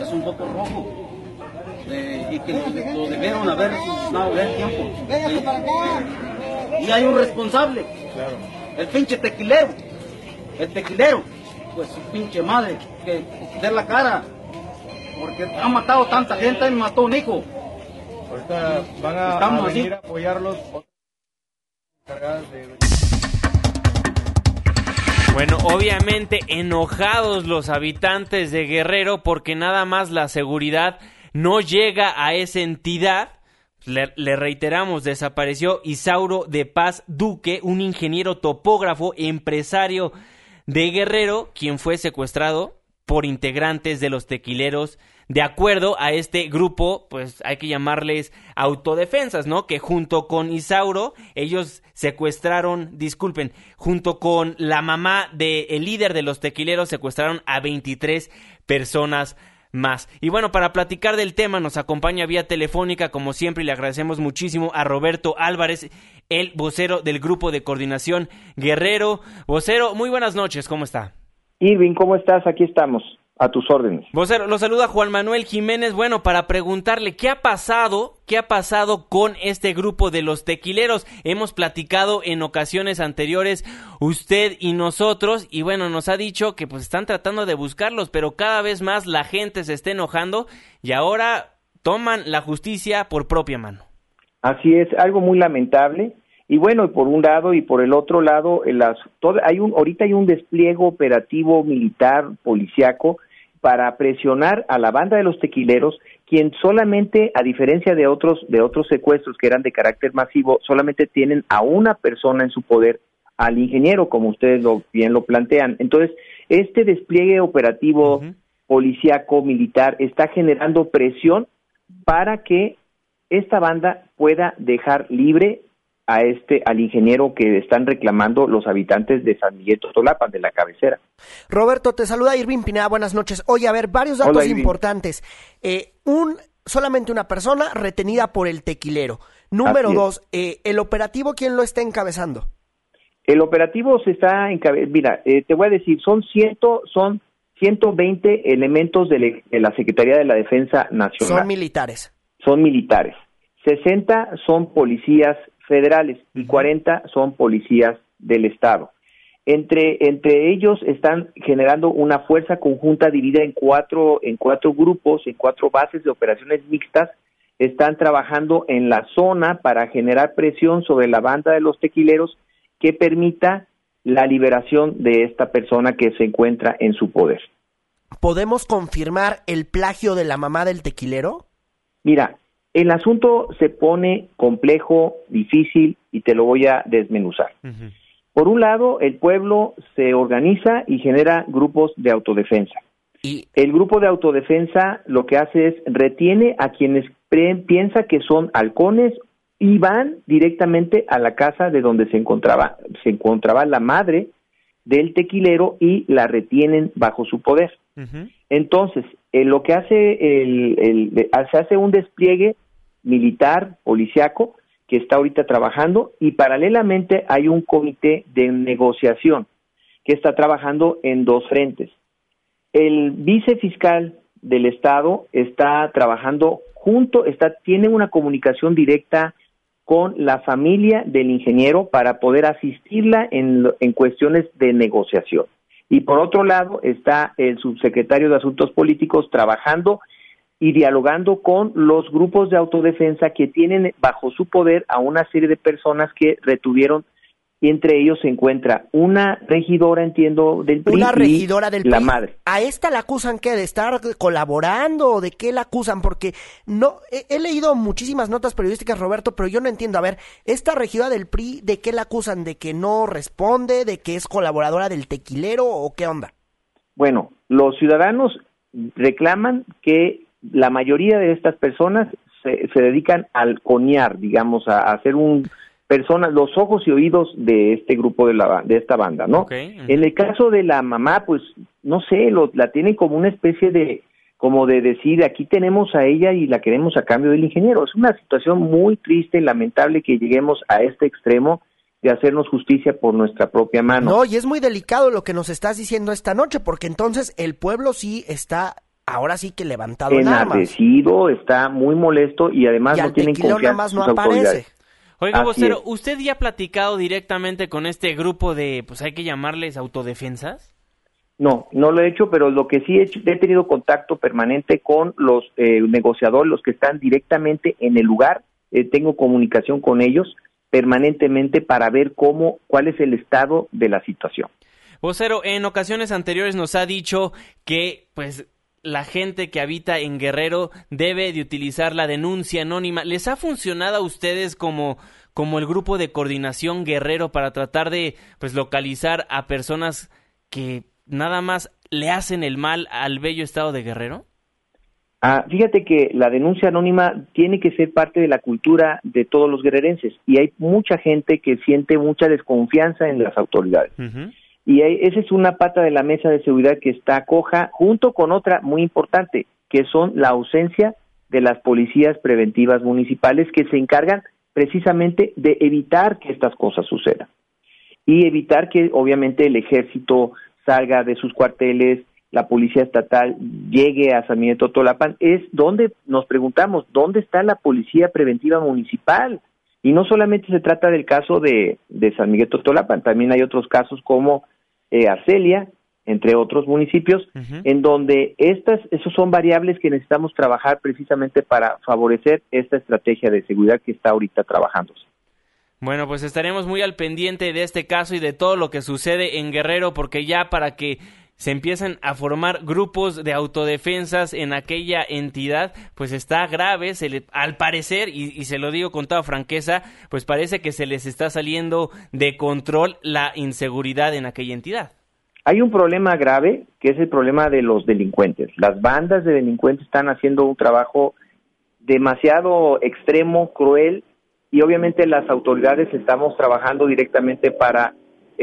Es un poco rojo eh, y que lo debieron haber dado el tiempo. para acá. Y hay un responsable, el pinche tequilero, el tequilero pues su pinche madre, que dé la cara, porque ha matado tanta gente y mató un hijo. Ahorita van a, venir a apoyarlos. Bueno, obviamente enojados los habitantes de Guerrero porque nada más la seguridad no llega a esa entidad. Le, le, reiteramos, desapareció Isauro de Paz Duque, un ingeniero topógrafo, empresario de Guerrero, quien fue secuestrado por integrantes de los tequileros de acuerdo a este grupo, pues hay que llamarles autodefensas, ¿no? Que junto con Isauro, ellos secuestraron, disculpen, junto con la mamá del líder de los tequileros, secuestraron a 23 personas más. Y bueno, para platicar del tema nos acompaña vía telefónica, como siempre, y le agradecemos muchísimo a Roberto Álvarez, el vocero del grupo de coordinación Guerrero. Vocero, muy buenas noches, ¿cómo está? Irving, ¿cómo estás? Aquí estamos. A tus órdenes. Vocero, lo saluda Juan Manuel Jiménez. Bueno, para preguntarle qué ha pasado, qué ha pasado con este grupo de los tequileros. Hemos platicado en ocasiones anteriores usted y nosotros y bueno, nos ha dicho que pues están tratando de buscarlos, pero cada vez más la gente se está enojando y ahora toman la justicia por propia mano. Así es, algo muy lamentable. Y bueno, por un lado y por el otro lado, las, hay un, ahorita hay un despliegue operativo militar, policiaco, para presionar a la banda de los tequileros, quien solamente, a diferencia de otros, de otros secuestros que eran de carácter masivo, solamente tienen a una persona en su poder, al ingeniero, como ustedes lo, bien lo plantean. Entonces, este despliegue operativo policíaco militar está generando presión para que esta banda pueda dejar libre a este al ingeniero que están reclamando los habitantes de San Miguel Totolapan, de la cabecera. Roberto, te saluda Irving Pineda, buenas noches. Oye, a ver, varios datos importantes. Eh, un solamente una persona retenida por el tequilero. Número dos, eh, el operativo, ¿quién lo está encabezando? El operativo se está encabezando, mira, eh, te voy a decir, son ciento, son 120 elementos de, de la Secretaría de la Defensa Nacional. Son militares. Son militares. 60 son policías federales y 40 son policías del Estado. Entre, entre ellos están generando una fuerza conjunta dividida en cuatro, en cuatro grupos, en cuatro bases de operaciones mixtas. Están trabajando en la zona para generar presión sobre la banda de los tequileros que permita la liberación de esta persona que se encuentra en su poder. ¿Podemos confirmar el plagio de la mamá del tequilero? Mira, el asunto se pone complejo, difícil y te lo voy a desmenuzar. Por un lado, el pueblo se organiza y genera grupos de autodefensa. ¿Y? El grupo de autodefensa lo que hace es retiene a quienes piensa que son halcones y van directamente a la casa de donde se encontraba se encontraba la madre del tequilero y la retienen bajo su poder. Entonces, eh, lo que hace el, se hace un despliegue militar, policiaco, que está ahorita trabajando y paralelamente hay un comité de negociación que está trabajando en dos frentes. El vicefiscal del estado está trabajando junto, está tiene una comunicación directa con la familia del ingeniero para poder asistirla en, en cuestiones de negociación. Y por otro lado está el subsecretario de Asuntos Políticos trabajando y dialogando con los grupos de autodefensa que tienen bajo su poder a una serie de personas que retuvieron y entre ellos se encuentra una regidora, entiendo, del PRI. Una regidora del la madre. ¿A esta la acusan qué? ¿De estar colaborando de qué la acusan? Porque no he, leído muchísimas notas periodísticas, Roberto, pero yo no entiendo. A ver, ¿esta regidora del PRI de qué la acusan? ¿De que no responde? ¿De que es colaboradora del tequilero o qué onda? Bueno, los ciudadanos reclaman que la mayoría de estas personas se, se dedican al coñar, digamos, a, hacer un personas, los ojos y oídos de este grupo de la de esta banda, ¿no? En el caso de la mamá, pues no sé, lo, la tienen como una especie de como de decir aquí tenemos a ella y la queremos a cambio del ingeniero. Es una situación muy triste y lamentable que lleguemos a este extremo de hacernos justicia por nuestra propia mano. No, y es muy delicado lo que nos estás diciendo esta noche, porque entonces el pueblo sí está ahora sí que levantado Enardecido, está muy molesto y además no tienen confianza más no aparece. Oiga, vocero, ¿usted ya ha platicado directamente con este grupo de, pues hay que llamarles autodefensas? No, no lo he hecho, pero lo que sí he, hecho, he tenido contacto permanente con los eh, negociadores, los que están directamente en el lugar. Eh, tengo comunicación con ellos permanentemente para ver cómo, cuál es el estado de la situación. Vocero, en ocasiones anteriores nos ha dicho que, pues, la gente que habita en Guerrero debe de utilizar la denuncia anónima. ¿Les ha funcionado a ustedes como, como el grupo de coordinación Guerrero para tratar de pues localizar a personas que nada más le hacen el mal al bello estado de Guerrero? Ah, fíjate que la denuncia anónima tiene que ser parte de la cultura de todos los guerrerenses y hay mucha gente que siente mucha desconfianza en las autoridades. Y esa es una pata de la mesa de seguridad que está coja junto con otra muy importante, que son la ausencia de las policías preventivas municipales que se encargan precisamente de evitar que estas cosas sucedan y evitar que obviamente el ejército salga de sus cuarteles, la policía estatal llegue a San Miguel Totolapan, es donde nos preguntamos, ¿dónde está la policía preventiva municipal? Y no solamente se trata del caso de, de San Miguel Totolapan, también hay otros casos como eh, Arcelia, entre otros municipios, en donde estas, esos son variables que necesitamos trabajar precisamente para favorecer esta estrategia de seguridad que está ahorita trabajándose. Bueno, pues estaremos muy al pendiente de este caso y de todo lo que sucede en Guerrero, porque ya para que se empiezan a formar grupos de autodefensas en aquella entidad, pues está grave, se al parecer, y, y, se lo digo con toda franqueza, pues parece que se les está saliendo de control la inseguridad en aquella entidad. Hay un problema grave, que es el problema de los delincuentes. Las bandas de delincuentes están haciendo un trabajo demasiado extremo, cruel, y obviamente las autoridades estamos trabajando directamente para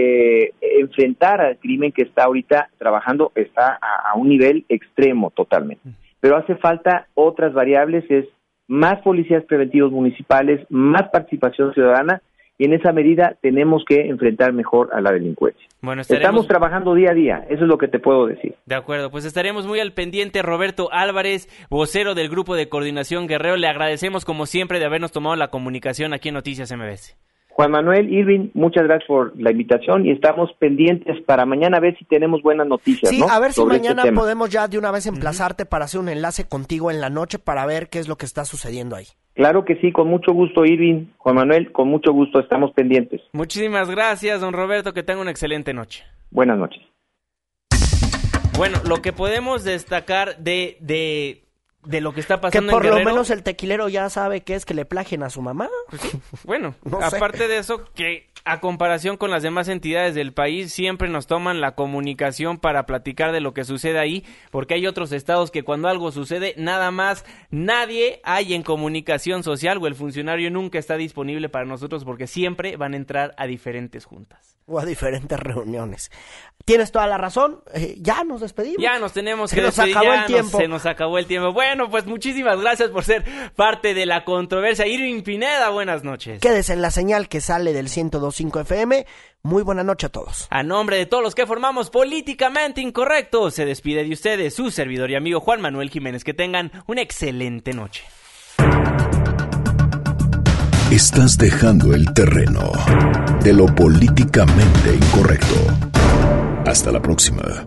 eh, enfrentar al crimen que está ahorita trabajando, está a, a, un nivel extremo totalmente. Pero hace falta otras variables, es más policías preventivos municipales, más participación ciudadana y en esa medida tenemos que enfrentar mejor a la delincuencia. Bueno, Estamos trabajando día a día, eso es lo que te puedo decir. De acuerdo, pues estaremos muy al pendiente. Roberto Álvarez, vocero del Grupo de Coordinación Guerrero, le agradecemos como siempre de habernos tomado la comunicación aquí en Noticias MBS. Juan Manuel Irving, muchas gracias por la invitación y estamos pendientes para mañana a ver si tenemos buenas noticias. Sí, ¿no? a ver si Sobre este mañana podemos ya de una vez emplazarte para hacer un enlace contigo en la noche para ver qué es lo que está sucediendo ahí. Claro que sí, con mucho gusto, Irving. Juan Manuel, con mucho gusto, estamos pendientes. Muchísimas gracias, don Roberto, que tenga una excelente noche. Buenas noches. Bueno, lo que podemos destacar de, de, de lo que está Que pasando por en lo Guerrero... menos el tequilero ya sabe que es que le plagien a su mamá. Bueno, No sé. aparte de eso, que a comparación con las demás entidades del país, siempre nos toman la comunicación para platicar de lo que sucede ahí, porque hay otros estados que cuando algo sucede, nada más nadie hay en comunicación social o el funcionario nunca está disponible para nosotros porque siempre van a entrar a diferentes juntas. O a diferentes reuniones. Tienes toda la razón. eh, ya nos despedimos. Ya nos tenemos Se que nos despedir, acabó ya el nos- tiempo. se nos acabó el tiempo. Bueno, pues muchísimas gracias por ser parte de la controversia. Irving Pineda, buenas noches. Quédese en la señal que sale del 102.5 FM. Muy buena noche a todos. A nombre de todos los que formamos Políticamente Incorrecto, se despide de ustedes su servidor y amigo Juan Manuel Jiménez. Que tengan una excelente noche. Estás dejando el terreno de lo políticamente incorrecto. Hasta la próxima.